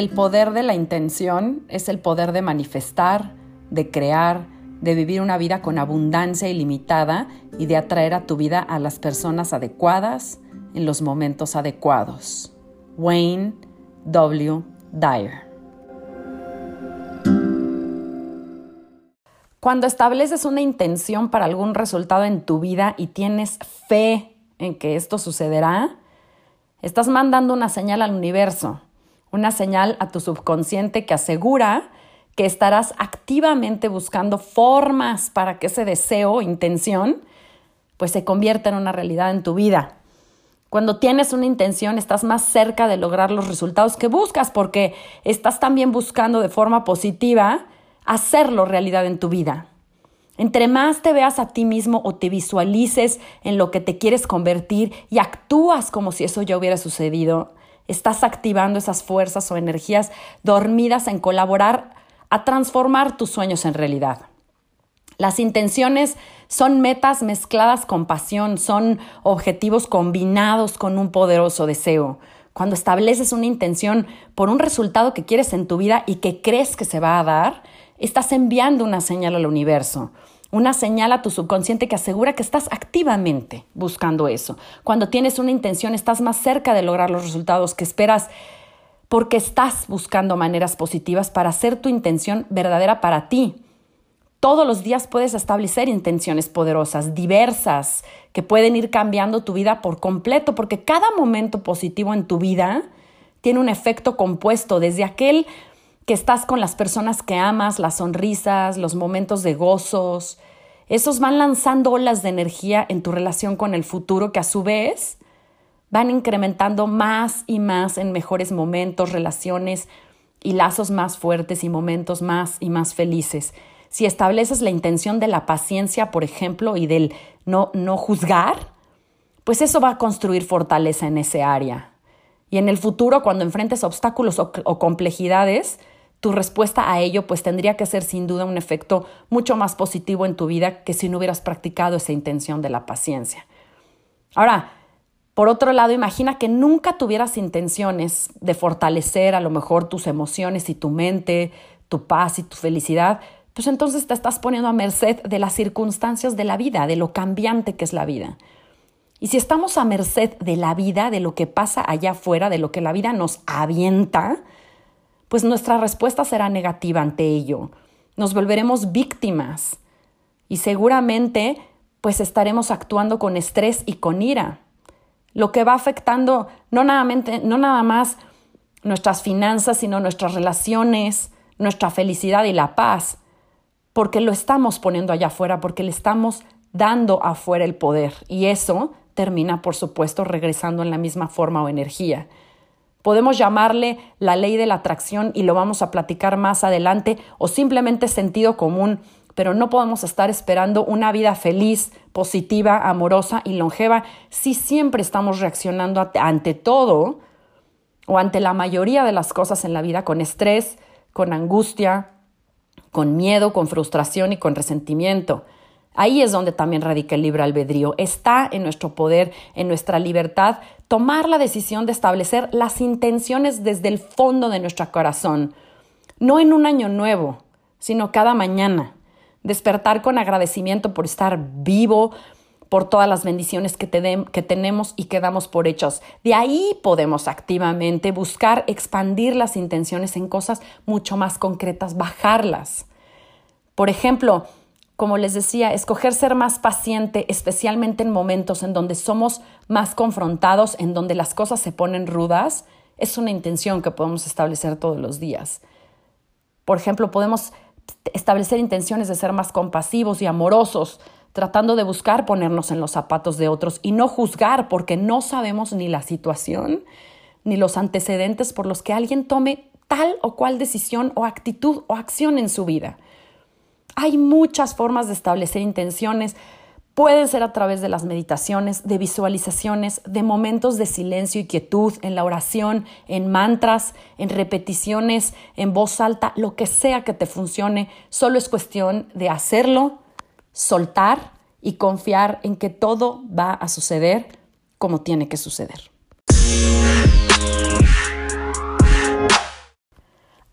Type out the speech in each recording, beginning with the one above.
El poder de la intención es el poder de manifestar, de crear, de vivir una vida con abundancia ilimitada y de atraer a tu vida a las personas adecuadas en los momentos adecuados. Wayne W. Dyer. Cuando estableces una intención para algún resultado en tu vida y tienes fe en que esto sucederá, estás mandando una señal al universo una señal a tu subconsciente que asegura que estarás activamente buscando formas para que ese deseo intención pues se convierta en una realidad en tu vida. Cuando tienes una intención estás más cerca de lograr los resultados que buscas porque estás también buscando de forma positiva hacerlo realidad en tu vida. Entre más te veas a ti mismo o te visualices en lo que te quieres convertir y actúas como si eso ya hubiera sucedido, estás activando esas fuerzas o energías dormidas en colaborar a transformar tus sueños en realidad. Las intenciones son metas mezcladas con pasión, son objetivos combinados con un poderoso deseo. Cuando estableces una intención por un resultado que quieres en tu vida y que crees que se va a dar, estás enviando una señal al universo una señal a tu subconsciente que asegura que estás activamente buscando eso. Cuando tienes una intención, estás más cerca de lograr los resultados que esperas porque estás buscando maneras positivas para hacer tu intención verdadera para ti. Todos los días puedes establecer intenciones poderosas, diversas, que pueden ir cambiando tu vida por completo, porque cada momento positivo en tu vida tiene un efecto compuesto, desde aquel que estás con las personas que amas, las sonrisas, los momentos de gozos. Esos van lanzando olas de energía en tu relación con el futuro que a su vez van incrementando más y más en mejores momentos, relaciones y lazos más fuertes y momentos más y más felices. Si estableces la intención de la paciencia, por ejemplo, y del no, no juzgar, pues eso va a construir fortaleza en ese área. Y en el futuro, cuando enfrentes obstáculos o, o complejidades, tu respuesta a ello pues tendría que ser sin duda un efecto mucho más positivo en tu vida que si no hubieras practicado esa intención de la paciencia. Ahora, por otro lado, imagina que nunca tuvieras intenciones de fortalecer a lo mejor tus emociones y tu mente, tu paz y tu felicidad, pues entonces te estás poniendo a merced de las circunstancias de la vida, de lo cambiante que es la vida. Y si estamos a merced de la vida, de lo que pasa allá afuera, de lo que la vida nos avienta, pues nuestra respuesta será negativa ante ello. Nos volveremos víctimas y seguramente pues estaremos actuando con estrés y con ira, lo que va afectando no no nada más nuestras finanzas, sino nuestras relaciones, nuestra felicidad y la paz, porque lo estamos poniendo allá afuera, porque le estamos dando afuera el poder y eso termina, por supuesto, regresando en la misma forma o energía. Podemos llamarle la ley de la atracción y lo vamos a platicar más adelante o simplemente sentido común, pero no podemos estar esperando una vida feliz, positiva, amorosa y longeva si siempre estamos reaccionando ante todo o ante la mayoría de las cosas en la vida con estrés, con angustia, con miedo, con frustración y con resentimiento. Ahí es donde también radica el libre albedrío. Está en nuestro poder, en nuestra libertad, tomar la decisión de establecer las intenciones desde el fondo de nuestro corazón, no en un año nuevo, sino cada mañana. Despertar con agradecimiento por estar vivo, por todas las bendiciones que, tenemos y que damos por hechos. De ahí podemos activamente buscar expandir las intenciones en cosas mucho más concretas, bajarlas. Por ejemplo, como les decía, escoger ser más paciente, especialmente en momentos en donde somos más confrontados, en donde las cosas se ponen rudas, es una intención que podemos establecer todos los días. Por ejemplo, podemos establecer intenciones de ser más compasivos y amorosos, tratando de buscar ponernos en los zapatos de otros y no juzgar porque no sabemos ni la situación ni los antecedentes por los que alguien tome tal o cual decisión o actitud o acción en su vida. Hay muchas formas de establecer intenciones. Pueden ser a través de las meditaciones, de visualizaciones, de momentos de silencio y quietud, en la oración, en mantras, en repeticiones, en voz alta, lo que sea que te funcione. Solo es cuestión de hacerlo, soltar y confiar en que todo va a suceder como tiene que suceder.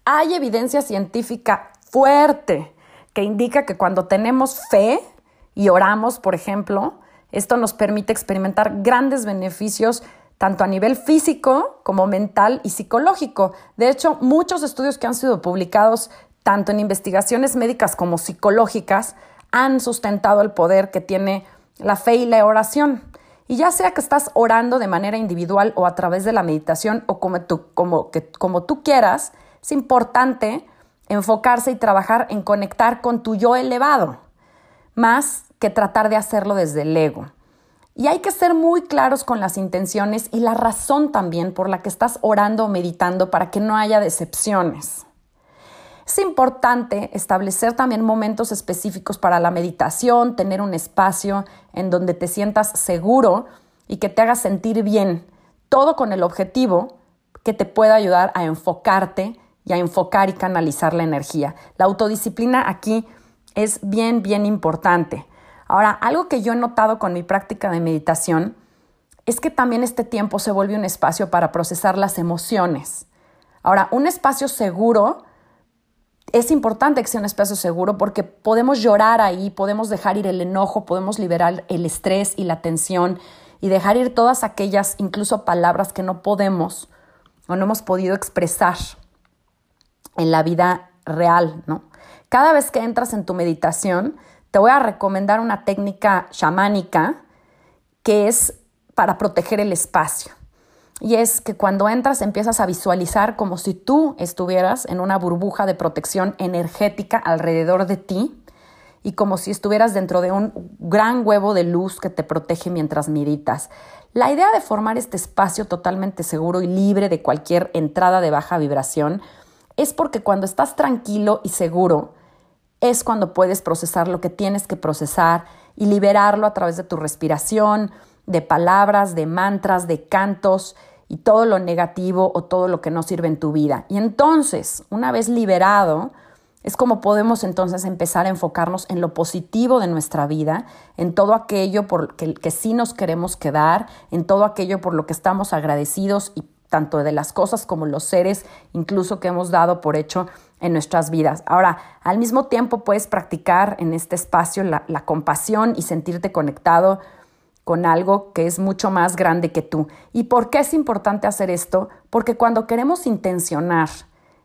Hay evidencia científica fuerte que indica que cuando tenemos fe y oramos, por ejemplo, esto nos permite experimentar grandes beneficios tanto a nivel físico como mental y psicológico. De hecho, muchos estudios que han sido publicados tanto en investigaciones médicas como psicológicas han sustentado el poder que tiene la fe y la oración. Y ya sea que estás orando de manera individual o a través de la meditación o como tú, como, que, como tú quieras, es importante enfocarse y trabajar en conectar con tu yo elevado, más que tratar de hacerlo desde el ego. Y hay que ser muy claros con las intenciones y la razón también por la que estás orando o meditando para que no haya decepciones. Es importante establecer también momentos específicos para la meditación, tener un espacio en donde te sientas seguro y que te haga sentir bien, todo con el objetivo que te pueda ayudar a enfocarte y a enfocar y canalizar la energía. La autodisciplina aquí es bien, bien importante. Ahora, algo que yo he notado con mi práctica de meditación es que también este tiempo se vuelve un espacio para procesar las emociones. Ahora, un espacio seguro es importante que sea un espacio seguro porque podemos llorar ahí, podemos dejar ir el enojo, podemos liberar el estrés y la tensión y dejar ir todas aquellas, incluso palabras que no podemos o no hemos podido expresar en la vida real, ¿no? Cada vez que entras en tu meditación, te voy a recomendar una técnica chamánica que es para proteger el espacio. Y es que cuando entras empiezas a visualizar como si tú estuvieras en una burbuja de protección energética alrededor de ti y como si estuvieras dentro de un gran huevo de luz que te protege mientras meditas. La idea de formar este espacio totalmente seguro y libre de cualquier entrada de baja vibración es porque cuando estás tranquilo y seguro es cuando puedes procesar lo que tienes que procesar y liberarlo a través de tu respiración, de palabras, de mantras, de cantos y todo lo negativo o todo lo que no sirve en tu vida. Y entonces, una vez liberado, es como podemos entonces empezar a enfocarnos en lo positivo de nuestra vida, en todo aquello por que, que sí nos queremos quedar, en todo aquello por lo que estamos agradecidos y tanto de las cosas como los seres, incluso que hemos dado por hecho en nuestras vidas. Ahora, al mismo tiempo puedes practicar en este espacio la, compasión y sentirte conectado con algo que es mucho más grande que tú. ¿Y por qué es importante hacer esto? Porque cuando queremos intencionar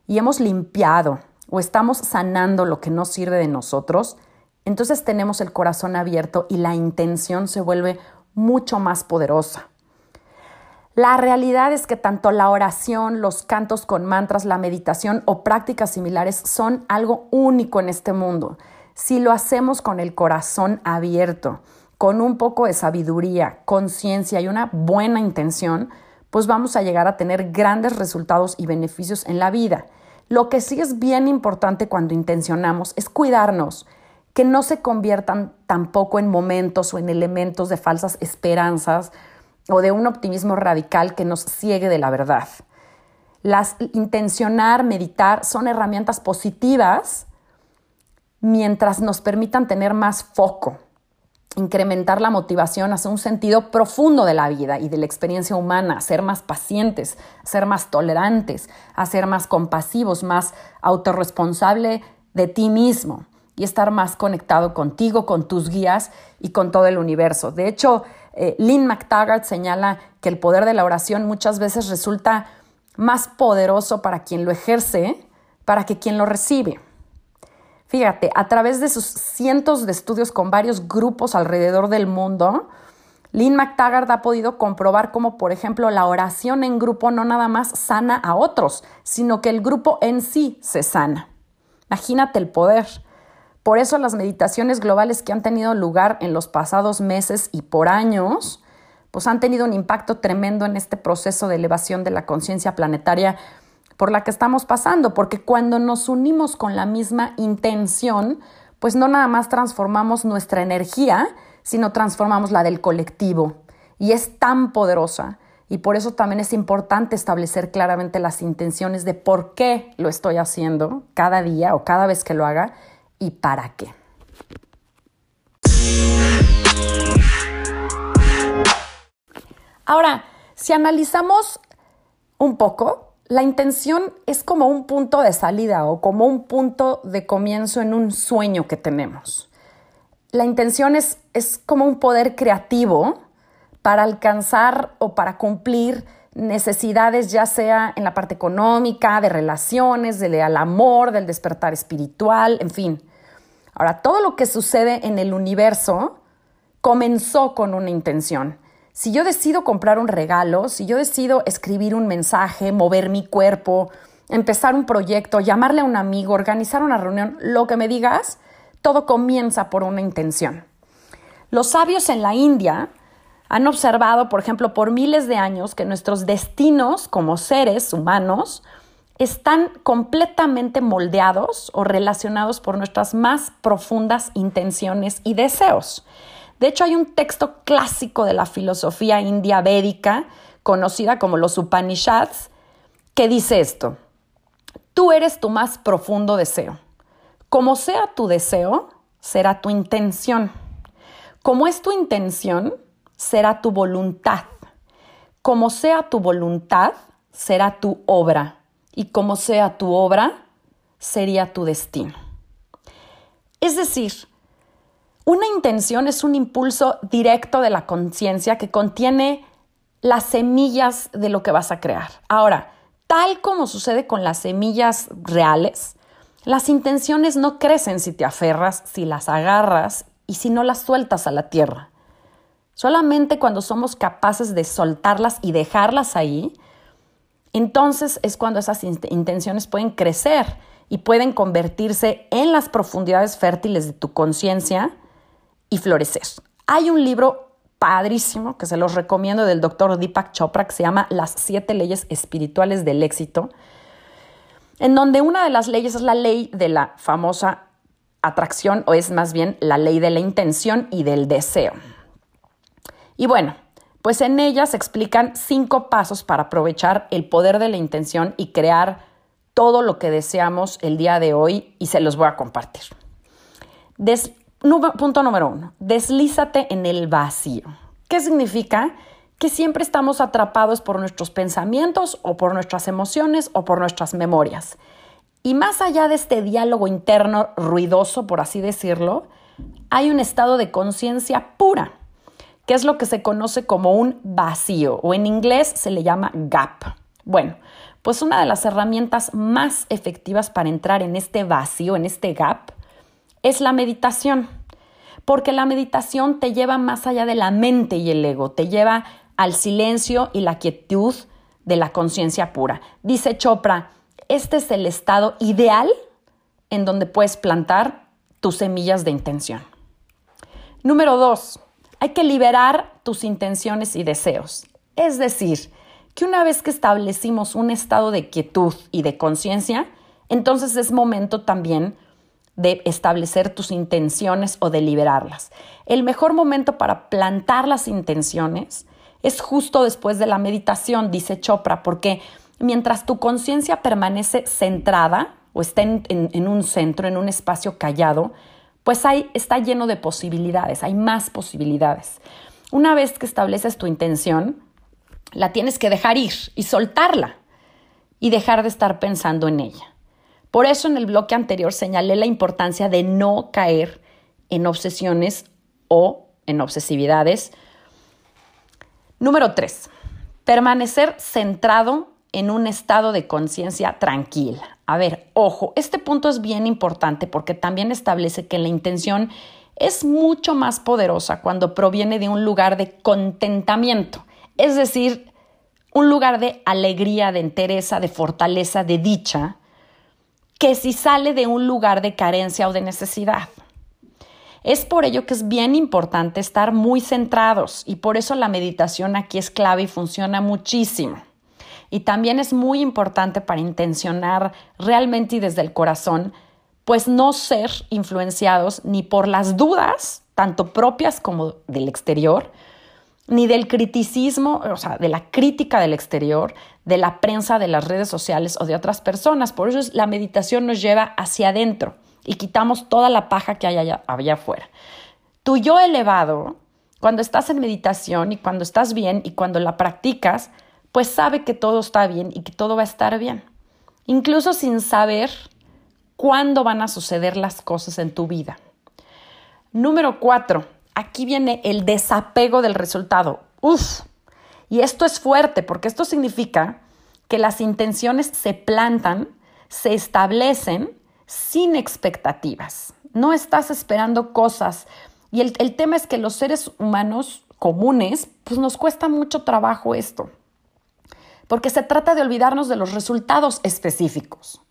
y hemos limpiado o estamos sanando lo que no sirve de nosotros, entonces tenemos el corazón abierto y la intención se vuelve mucho más poderosa. La realidad es que tanto la oración, los cantos con mantras, la meditación o prácticas similares son algo único en este mundo. Si lo hacemos con el corazón abierto, con un poco de sabiduría, conciencia y una buena intención, pues vamos a llegar a tener grandes resultados y beneficios en la vida. Lo que sí es bien importante cuando intencionamos es cuidarnos, que no se conviertan tampoco en momentos o en elementos de falsas esperanzas o de un optimismo radical que nos ciegue de la verdad. Las intencionar, meditar son herramientas positivas mientras nos permitan tener más foco, incrementar la motivación hacia un sentido profundo de la vida y de la experiencia humana, ser más pacientes, ser más tolerantes, a ser más compasivos, más autorresponsable de ti mismo y estar más conectado contigo, con tus guías y con todo el universo. De hecho, eh, Lynn McTaggart señala que el poder de la oración muchas veces resulta más poderoso para quien lo ejerce, para que quien lo recibe. Fíjate, a través de sus cientos de estudios con varios grupos alrededor del mundo, Lynn McTaggart ha podido comprobar cómo, por ejemplo, la oración en grupo no nada más sana a otros, sino que el grupo en sí se sana. Imagínate el poder. Por eso las meditaciones globales que han tenido lugar en los pasados meses y por años, pues han tenido un impacto tremendo en este proceso de elevación de la conciencia planetaria por la que estamos pasando, porque cuando nos unimos con la misma intención, pues no nada más transformamos nuestra energía, sino transformamos la del colectivo. Y es tan poderosa. Y por eso también es importante establecer claramente las intenciones de por qué lo estoy haciendo cada día o cada vez que lo haga y para qué. Ahora, si analizamos un poco, la intención es como un punto de salida o como un punto de comienzo en un sueño que tenemos. La intención es, es como un poder creativo para alcanzar o para cumplir necesidades, ya sea en la parte económica, de relaciones, del amor, del despertar espiritual, en fin. Ahora, todo lo que sucede en el universo comenzó con una intención. Si yo decido comprar un regalo, si yo decido escribir un mensaje, mover mi cuerpo, empezar un proyecto, llamarle a un amigo, organizar una reunión, lo que me digas, todo comienza por una intención. Los sabios en la India han observado, por ejemplo, por miles de años que nuestros destinos como seres humanos están completamente moldeados o relacionados por nuestras más profundas intenciones y deseos. De hecho, hay un texto clásico de la filosofía india védica, conocida como los Upanishads, que dice esto, tú eres tu más profundo deseo. Como sea tu deseo, será tu intención. Como es tu intención, será tu voluntad. Como sea tu voluntad, será tu obra y como sea tu obra, sería tu destino. Es decir, una intención es un impulso directo de la conciencia que contiene las semillas de lo que vas a crear. Ahora, tal como sucede con las semillas reales, las intenciones no crecen si te aferras, si las agarras y si no las sueltas a la tierra. Solamente cuando somos capaces de soltarlas y dejarlas ahí, entonces es cuando esas intenciones pueden crecer y pueden convertirse en las profundidades fértiles de tu conciencia y florecer. Hay un libro padrísimo que se los recomiendo del doctor Deepak Chopra que se llama Las siete leyes espirituales del éxito, en donde una de las leyes es la ley de la famosa atracción o es más bien la ley de la intención y del deseo. Y bueno, pues en ellas se explican cinco pasos para aprovechar el poder de la intención y crear todo lo que deseamos el día de hoy y se los voy a compartir. punto número uno, deslízate en el vacío. ¿Qué significa? Que siempre estamos atrapados por nuestros pensamientos o por nuestras emociones o por nuestras memorias. Y más allá de este diálogo interno ruidoso, por así decirlo, hay un estado de conciencia pura que es lo que se conoce como un vacío o en inglés se le llama gap. Bueno, pues una de las herramientas más efectivas para entrar en este vacío, en este gap, es la meditación, porque la meditación te lleva más allá de la mente y el ego, te lleva al silencio y la quietud de la conciencia pura. Dice Chopra, este es el estado ideal en donde puedes plantar tus semillas de intención. Número dos, hay que liberar tus intenciones y deseos. Es decir, que una vez que establecimos un estado de quietud y de conciencia, entonces es momento también de establecer tus intenciones o de liberarlas. El mejor momento para plantar las intenciones es justo después de la meditación, dice Chopra, porque mientras tu conciencia permanece centrada o está en, en, un centro, en un espacio callado, pues hay, está lleno de posibilidades, hay más posibilidades. Una vez que estableces tu intención, la tienes que dejar ir y soltarla y dejar de estar pensando en ella. Por eso en el bloque anterior señalé la importancia de no caer en obsesiones o en obsesividades. Número tres, permanecer centrado en un estado de conciencia tranquila. A ver, ojo, este punto es bien importante porque también establece que la intención es mucho más poderosa cuando proviene de un lugar de contentamiento, es decir, un lugar de alegría, de entereza, de fortaleza, de dicha, que si sale de un lugar de carencia o de necesidad. Es por ello que es bien importante estar muy centrados y por eso la meditación aquí es clave y funciona muchísimo. Y también es muy importante para intencionar realmente y desde el corazón, pues no ser influenciados ni por las dudas, tanto propias como del exterior, ni del criticismo, o sea, de la crítica del exterior, de la prensa, de las redes sociales o de otras personas. Por eso la meditación nos lleva hacia adentro y quitamos toda la paja que hay allá, allá afuera. Tu yo elevado, cuando estás en meditación y cuando estás bien y cuando la practicas, pues sabe que todo está bien y que todo va a estar bien. Incluso sin saber cuándo van a suceder las cosas en tu vida. Número cuatro, aquí viene el desapego del resultado. Uf, y esto es fuerte porque esto significa que las intenciones se plantan, se establecen sin expectativas. No estás esperando cosas. Y el, el, tema es que los seres humanos comunes, pues nos cuesta mucho trabajo esto. Porque se trata de olvidarnos de los resultados específicos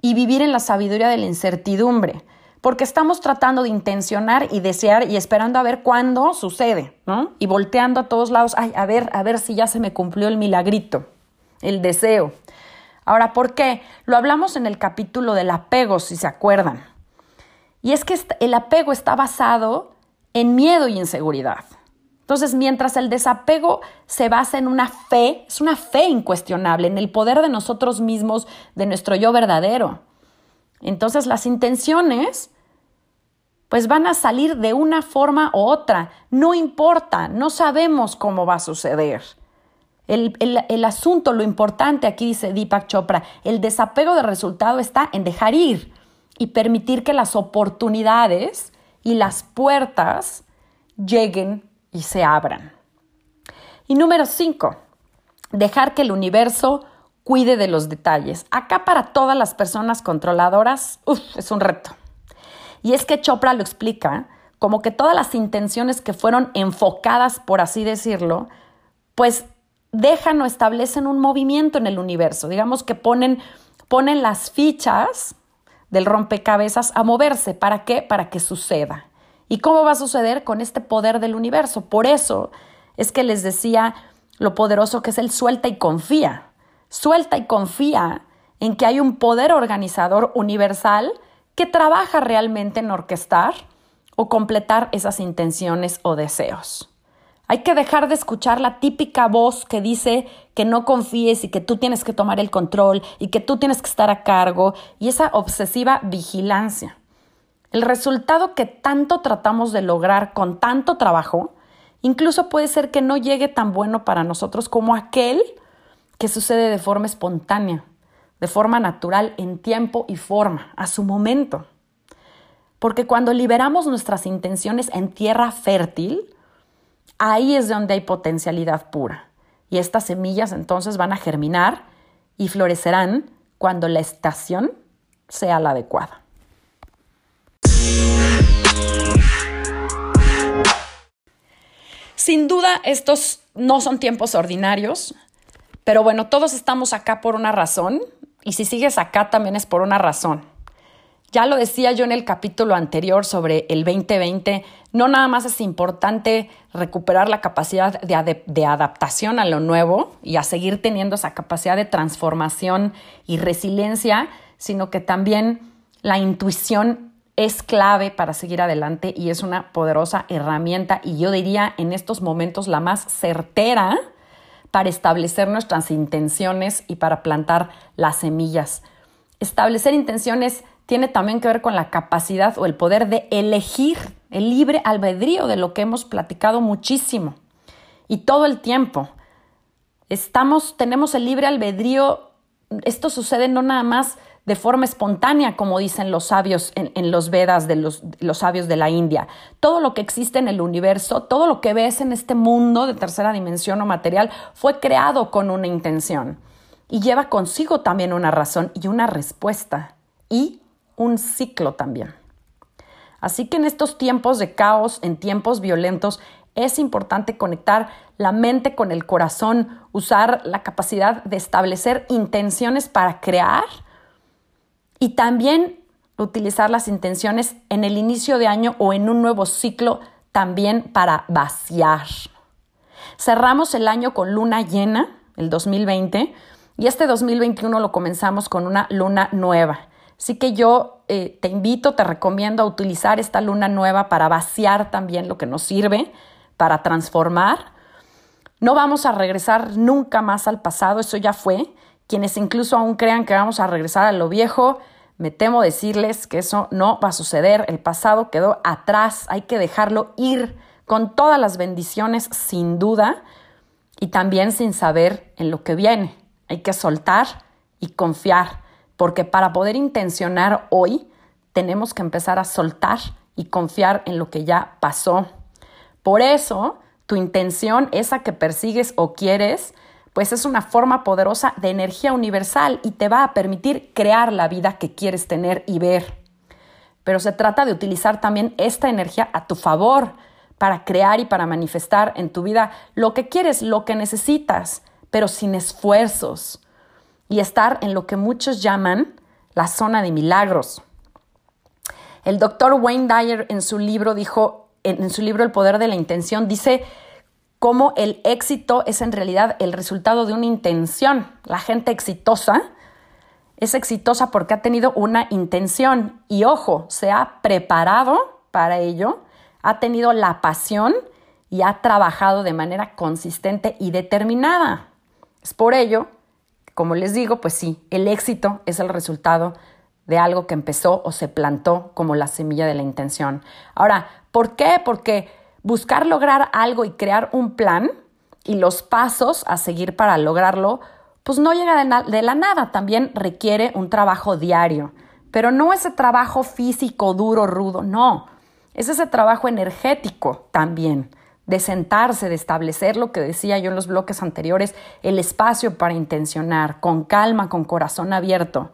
y vivir en la sabiduría de la incertidumbre porque estamos tratando de intencionar y desear y esperando a ver cuándo sucede, ¿no? Y volteando a todos lados, ay, a ver, a ver si ya se me cumplió el milagrito, el deseo. Ahora, ¿por qué? Lo hablamos en el capítulo del apego, si se acuerdan. Y es que el apego está basado en miedo y inseguridad. Entonces, mientras el desapego se basa en una fe, es una fe incuestionable, en el poder de nosotros mismos, de nuestro yo verdadero. Entonces, las intenciones pues van a salir de una forma u otra. No importa, no sabemos cómo va a suceder. El, asunto, lo importante, aquí dice Deepak Chopra, el desapego de resultado está en dejar ir y permitir que las oportunidades y las puertas lleguen y se abran. Y número cinco, dejar que el universo cuide de los detalles. Acá para todas las personas controladoras, es un reto. Y es que Chopra lo explica como que todas las intenciones que fueron enfocadas, por así decirlo, pues dejan o establecen un movimiento en el universo. Digamos que ponen, ponen las fichas del rompecabezas a moverse. ¿Para qué? Para que suceda. ¿Y cómo va a suceder con este poder del universo? Por eso es que les decía lo poderoso que es el suelta y confía. Suelta y confía en que hay un poder organizador universal que trabaja realmente en orquestar o completar esas intenciones o deseos. Hay que dejar de escuchar la típica voz que dice que no confíes y que tú tienes que tomar el control y que tú tienes que estar a cargo y esa obsesiva vigilancia. El resultado que tanto tratamos de lograr con tanto trabajo, incluso puede ser que no llegue tan bueno para nosotros como aquel que sucede de forma espontánea de forma natural, en tiempo y forma, a su momento. Porque cuando liberamos nuestras intenciones en tierra fértil, ahí es donde hay potencialidad pura. Y estas semillas entonces van a germinar y florecerán cuando la estación sea la adecuada. Sin duda, estos no son tiempos ordinarios, pero bueno, todos estamos acá por una razón y si sigues acá también es por una razón. Ya lo decía yo en el capítulo anterior sobre el 2020, no nada más es importante recuperar la capacidad de, de, adaptación a lo nuevo y a seguir teniendo esa capacidad de transformación y resiliencia, sino que también la intuición es clave para seguir adelante y es una poderosa herramienta y yo diría en estos momentos la más certera para establecer nuestras intenciones y para plantar las semillas. Establecer intenciones tiene también que ver con la capacidad o el poder de elegir el libre albedrío de lo que hemos platicado muchísimo y todo el tiempo. Estamos, tenemos el libre albedrío, esto sucede no nada más de forma espontánea, como dicen los sabios en, los Vedas de los, sabios de la India. Todo lo que existe en el universo, todo lo que ves en este mundo de tercera dimensión o material, fue creado con una intención y lleva consigo también una razón y una respuesta y un ciclo también. Así que en estos tiempos de caos, en tiempos violentos, es importante conectar la mente con el corazón, usar la capacidad de establecer intenciones para crear Y también utilizar las intenciones en el inicio de año o en un nuevo ciclo también para vaciar. Cerramos el año con luna llena, el 2020, y este 2021 lo comenzamos con una luna nueva. Así que yo eh, te invito, te recomiendo a utilizar esta luna nueva para vaciar también lo que nos sirve, para transformar. No vamos a regresar nunca más al pasado, eso ya fue. Quienes incluso aún crean que vamos a regresar a lo viejo, me temo decirles que eso no va a suceder. El pasado quedó atrás, hay que dejarlo ir con todas las bendiciones sin duda y también sin saber en lo que viene. Hay que soltar y confiar, porque para poder intencionar hoy tenemos que empezar a soltar y confiar en lo que ya pasó. Por eso, tu intención, esa que persigues o quieres, pues es una forma poderosa de energía universal y te va a permitir crear la vida que quieres tener y ver. Pero se trata de utilizar también esta energía a tu favor para crear y para manifestar en tu vida lo que quieres, lo que necesitas, pero sin esfuerzos y estar en lo que muchos llaman la zona de milagros. El doctor Wayne Dyer en su libro dijo, en, su libro El poder de la intención, dice cómo el éxito es en realidad el resultado de una intención. La gente exitosa es exitosa porque ha tenido una intención y ojo, se ha preparado para ello, ha tenido la pasión y ha trabajado de manera consistente y determinada. Es por ello, como les digo, pues sí, el éxito es el resultado de algo que empezó o se plantó como la semilla de la intención. Ahora, ¿por qué? Porque buscar lograr algo y crear un plan y los pasos a seguir para lograrlo, pues no llega de, la nada, también requiere un trabajo diario, pero no ese trabajo físico duro, rudo, no, es ese trabajo energético también, de sentarse, de establecer lo que decía yo en los bloques anteriores, el espacio para intencionar, con calma, con corazón abierto.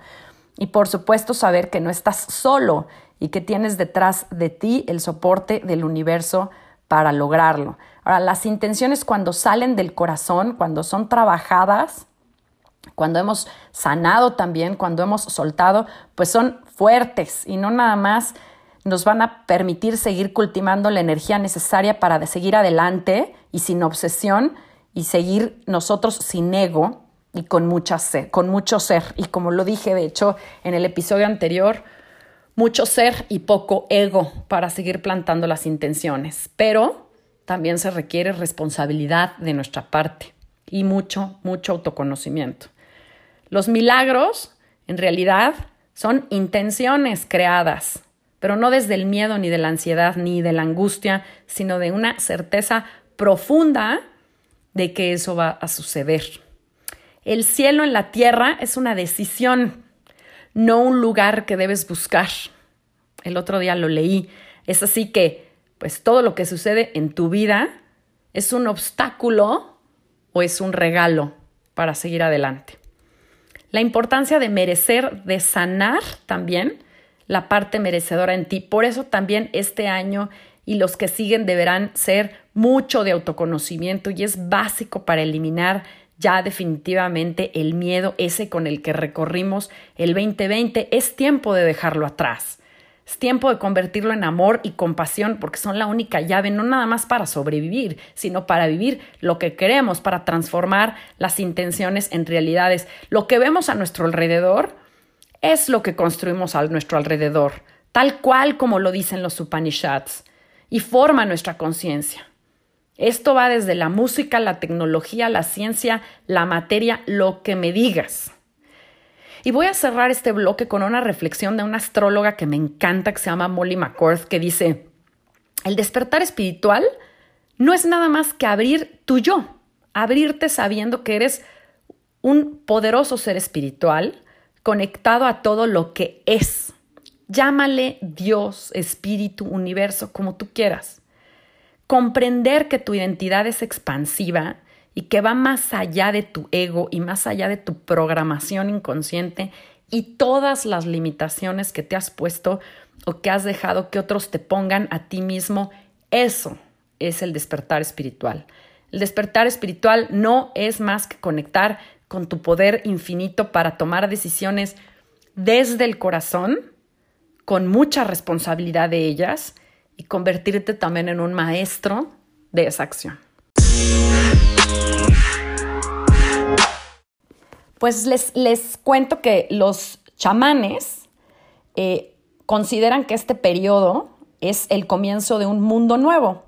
Y por supuesto saber que no estás solo y que tienes detrás de ti el soporte del universo para lograrlo. Ahora, las intenciones cuando salen del corazón, cuando son trabajadas, cuando hemos sanado también, cuando hemos soltado, pues son fuertes y no nada más nos van a permitir seguir cultivando la energía necesaria para seguir adelante y sin obsesión y seguir nosotros sin ego y con, mucha con mucho ser. Y como lo dije, de hecho, en el episodio anterior, mucho ser y poco ego para seguir plantando las intenciones, pero también se requiere responsabilidad de nuestra parte y mucho, mucho autoconocimiento. Los milagros, en realidad, son intenciones creadas, pero no desde el miedo ni de la ansiedad ni de la angustia, sino de una certeza profunda de que eso va a suceder. El cielo en la tierra es una decisión, no un lugar que debes buscar. El otro día lo leí. Es así que, pues todo lo que sucede en tu vida es un obstáculo o es un regalo para seguir adelante. La importancia de merecer, de sanar también la parte merecedora en ti. Por eso también este año y los que siguen deberán ser mucho de autoconocimiento y es básico para eliminar ya definitivamente el miedo ese con el que recorrimos el 2020. Es tiempo de dejarlo atrás. Es tiempo de convertirlo en amor y compasión porque son la única llave, no nada más para sobrevivir, sino para vivir lo que queremos, para transformar las intenciones en realidades. Lo que vemos a nuestro alrededor es lo que construimos a nuestro alrededor, tal cual como lo dicen los Upanishads, y forma nuestra conciencia. Esto va desde la música, la tecnología, la ciencia, la materia, lo que me digas. Y voy a cerrar este bloque con una reflexión de una astróloga que me encanta, que se llama Molly McCord, que dice, el despertar espiritual no es nada más que abrir tu yo, abrirte sabiendo que eres un poderoso ser espiritual conectado a todo lo que es. Llámale Dios, espíritu, universo, como tú quieras. Comprender que tu identidad es expansiva y que va más allá de tu ego y más allá de tu programación inconsciente y todas las limitaciones que te has puesto o que has dejado que otros te pongan a ti mismo, eso es el despertar espiritual. El despertar espiritual no es más que conectar con tu poder infinito para tomar decisiones desde el corazón, con mucha responsabilidad de ellas y convertirte también en un maestro de esa acción. Pues les, les cuento que los chamanes eh, consideran que este periodo es el comienzo de un mundo nuevo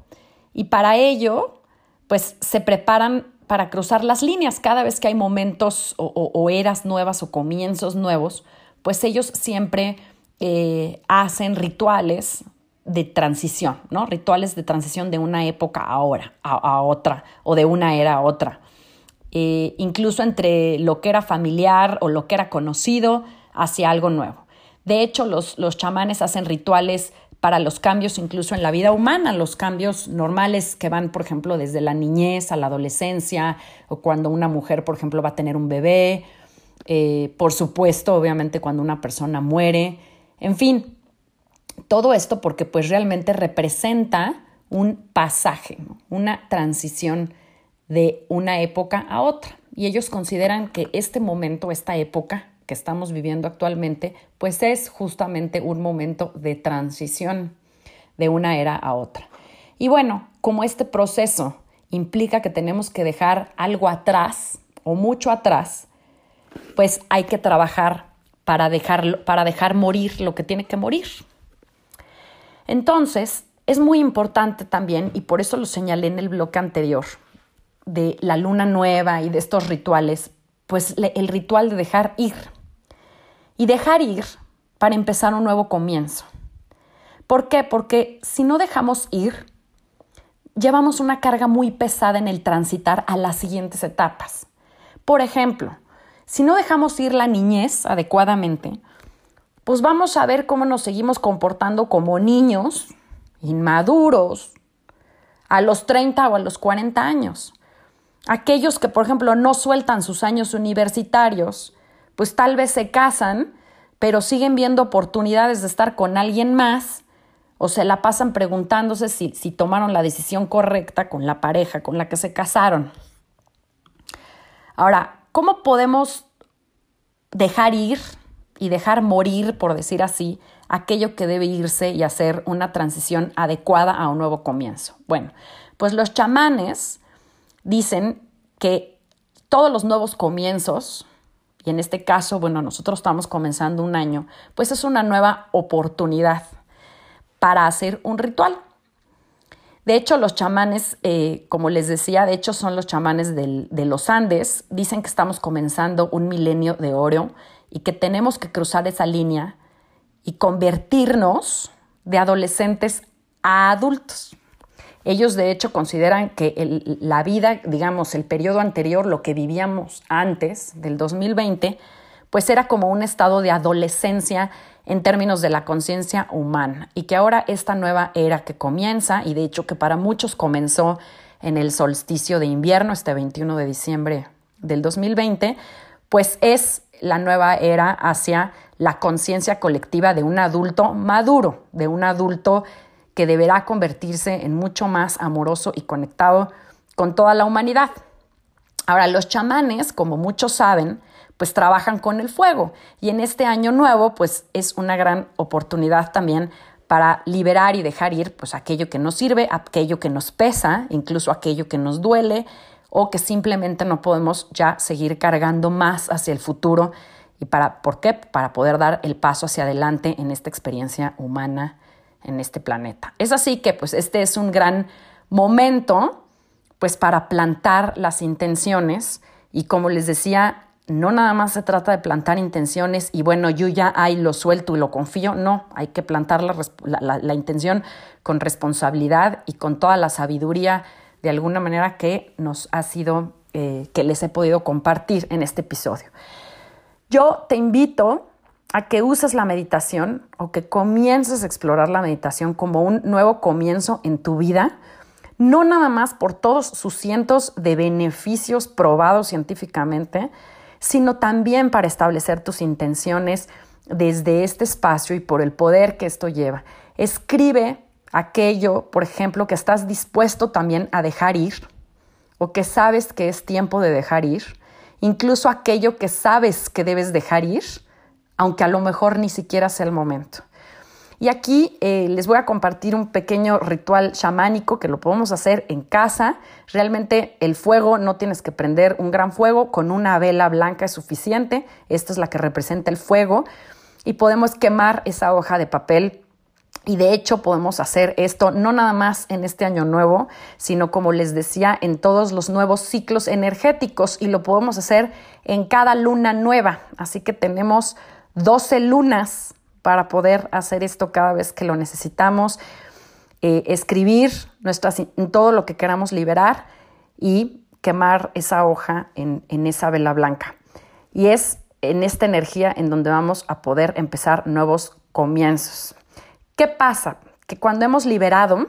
y para ello pues se preparan para cruzar las líneas cada vez que hay momentos o, eras nuevas o comienzos nuevos, pues ellos siempre eh, hacen rituales de transición, ¿no? Rituales de transición de una época a ahora, a, otra, o de una era a otra. Eh, incluso entre lo que era familiar o lo que era conocido hacia algo nuevo. De hecho, los, los chamanes hacen rituales para los cambios incluso en la vida humana, los cambios normales que van, por ejemplo, desde la niñez a la adolescencia, o cuando una mujer, por ejemplo, va a tener un bebé, eh, por supuesto, obviamente, cuando una persona muere, en fin, todo esto porque pues realmente representa un pasaje, una transición de una época a otra. Y ellos consideran que este momento, esta época que estamos viviendo actualmente, pues es justamente un momento de transición de una era a otra. Y bueno, como este proceso implica que tenemos que dejar algo atrás o mucho atrás, pues hay que trabajar para, para dejar morir lo que tiene que morir. Entonces, es muy importante también, y por eso lo señalé en el bloque anterior, de la luna nueva y de estos rituales, pues el ritual de dejar ir. Y dejar ir para empezar un nuevo comienzo. ¿Por qué? Porque si no dejamos ir, llevamos una carga muy pesada en el transitar a las siguientes etapas. Por ejemplo, si no dejamos ir la niñez adecuadamente, pues vamos a ver cómo nos seguimos comportando como niños inmaduros a los 30 o a los 40 años. Aquellos que, por ejemplo, no sueltan sus años universitarios, pues tal vez se casan, pero siguen viendo oportunidades de estar con alguien más o se la pasan preguntándose si, si tomaron la decisión correcta con la pareja con la que se casaron. Ahora, ¿cómo podemos dejar ir y dejar morir, por decir así, aquello que debe irse y hacer una transición adecuada a un nuevo comienzo? Bueno, pues los chamanes dicen que todos los nuevos comienzos, y en este caso, bueno, nosotros estamos comenzando un año, pues es una nueva oportunidad para hacer un ritual. De hecho, los chamanes, eh, como les decía, de hecho son los chamanes de los Andes, dicen que estamos comenzando un milenio de oro y que tenemos que cruzar esa línea y convertirnos de adolescentes a adultos. Ellos de hecho consideran que la vida, digamos, el periodo anterior, lo que vivíamos antes del 2020, pues era como un estado de adolescencia en términos de la conciencia humana y que ahora esta nueva era que comienza y de hecho que para muchos comenzó en el solsticio de invierno este 21 de diciembre del 2020, pues es la nueva era hacia la conciencia colectiva de un adulto maduro, de un adulto que deberá convertirse en mucho más amoroso y conectado con toda la humanidad. Ahora, los chamanes, como muchos saben, pues trabajan con el fuego y en este año nuevo, pues es una gran oportunidad también para liberar y dejar ir pues aquello que nos sirve, aquello que nos pesa, incluso aquello que nos duele o que simplemente no podemos ya seguir cargando más hacia el futuro y para ¿por qué? Para poder dar el paso hacia adelante en esta experiencia humana en este planeta. Es así que pues este es un gran momento pues para plantar las intenciones y como les decía, no nada más se trata de plantar intenciones y bueno, yo ya ahí lo suelto y lo confío, no, hay que plantar la, intención con responsabilidad y con toda la sabiduría de alguna manera que nos ha sido, eh, que les he podido compartir en este episodio. Yo te invito a que uses la meditación o que comiences a explorar la meditación como un nuevo comienzo en tu vida, no nada más por todos sus cientos de beneficios probados científicamente, sino también para establecer tus intenciones desde este espacio y por el poder que esto lleva. Escribe aquello, por ejemplo, que estás dispuesto también a dejar ir o que sabes que es tiempo de dejar ir, incluso aquello que sabes que debes dejar ir aunque a lo mejor ni siquiera sea el momento. Y aquí eh, les voy a compartir un pequeño ritual chamánico que lo podemos hacer en casa. Realmente el fuego no tienes que prender un gran fuego, con una vela blanca es suficiente. Esta es la que representa el fuego. Y podemos quemar esa hoja de papel y de hecho podemos hacer esto no nada más en este año nuevo, sino como les decía, en todos los nuevos ciclos energéticos y lo podemos hacer en cada luna nueva. Así que tenemos 12 lunas para poder hacer esto cada vez que lo necesitamos, eh, escribir nuestras, todo lo que queramos liberar y quemar esa hoja en, en esa vela blanca. Y es en esta energía en donde vamos a poder empezar nuevos comienzos. ¿Qué pasa? Que cuando hemos liberado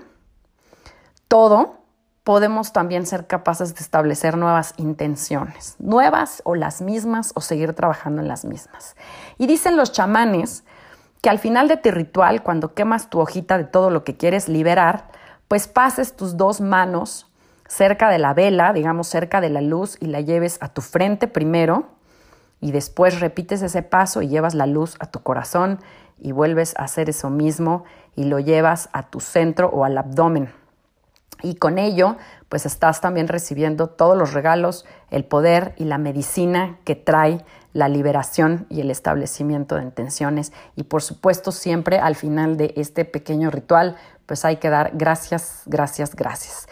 todo, podemos también ser capaces de establecer nuevas intenciones, nuevas o las mismas o seguir trabajando en las mismas. Y dicen los chamanes que al final de tu ritual, cuando quemas tu hojita de todo lo que quieres liberar, pues pases tus dos manos cerca de la vela, digamos cerca de la luz, y la lleves a tu frente primero, y después repites ese paso y llevas la luz a tu corazón y vuelves a hacer eso mismo y lo llevas a tu centro o al abdomen. Y con ello, pues estás también recibiendo todos los regalos, el poder y la medicina que trae la liberación y el establecimiento de intenciones. Y por supuesto, siempre al final de este pequeño ritual, pues hay que dar gracias, gracias, gracias.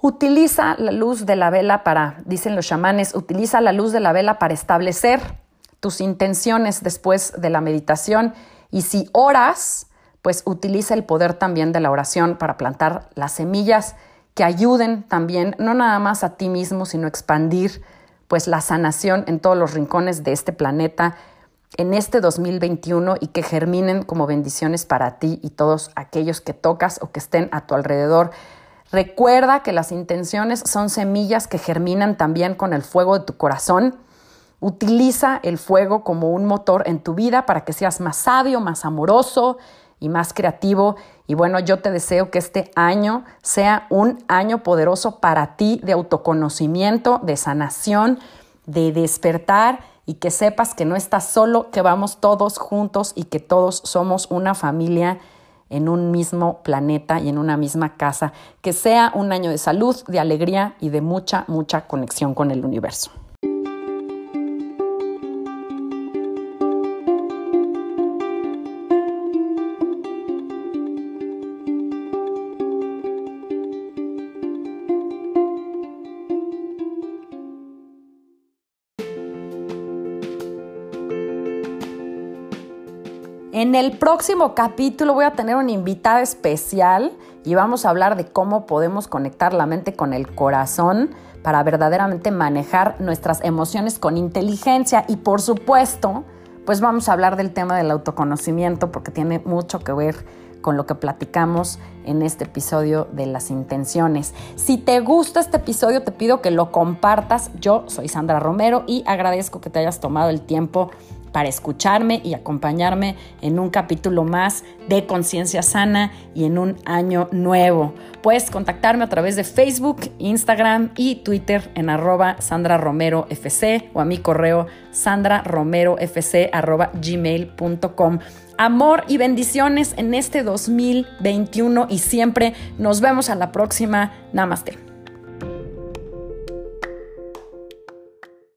Utiliza la luz de la vela para, dicen los chamanes, utiliza la luz de la vela para establecer tus intenciones después de la meditación. Y si oras, pues utiliza el poder también de la oración para plantar las semillas que ayuden también, no nada más a ti mismo, sino expandir pues la sanación en todos los rincones de este planeta en este 2021 y que germinen como bendiciones para ti y todos aquellos que tocas o que estén a tu alrededor. Recuerda que las intenciones son semillas que germinan también con el fuego de tu corazón. Utiliza el fuego como un motor en tu vida para que seas más sabio, más amoroso y más creativo. Y bueno, yo te deseo que este año sea un año poderoso para ti de autoconocimiento, de sanación, de despertar y que sepas que no estás solo, que vamos todos juntos y que todos somos una familia en un mismo planeta y en una misma casa. Que sea un año de salud, de alegría y de mucha, mucha conexión con el universo. En el próximo capítulo voy a tener una invitada especial y vamos a hablar de cómo podemos conectar la mente con el corazón para verdaderamente manejar nuestras emociones con inteligencia y por supuesto, pues vamos a hablar del tema del autoconocimiento porque tiene mucho que ver con lo que platicamos en este episodio de las intenciones. Si te gusta este episodio, te pido que lo compartas. Yo soy Sandra Romero y agradezco que te hayas tomado el tiempo para escucharme y acompañarme en un capítulo más de Conciencia Sana y en un año nuevo. Puedes contactarme a través de Facebook, Instagram y Twitter en arroba Sandra Romero FC o a mi correo sandraromerofc arroba gmail.com. Amor y bendiciones en este 2021 y siempre nos vemos a la próxima. Namaste.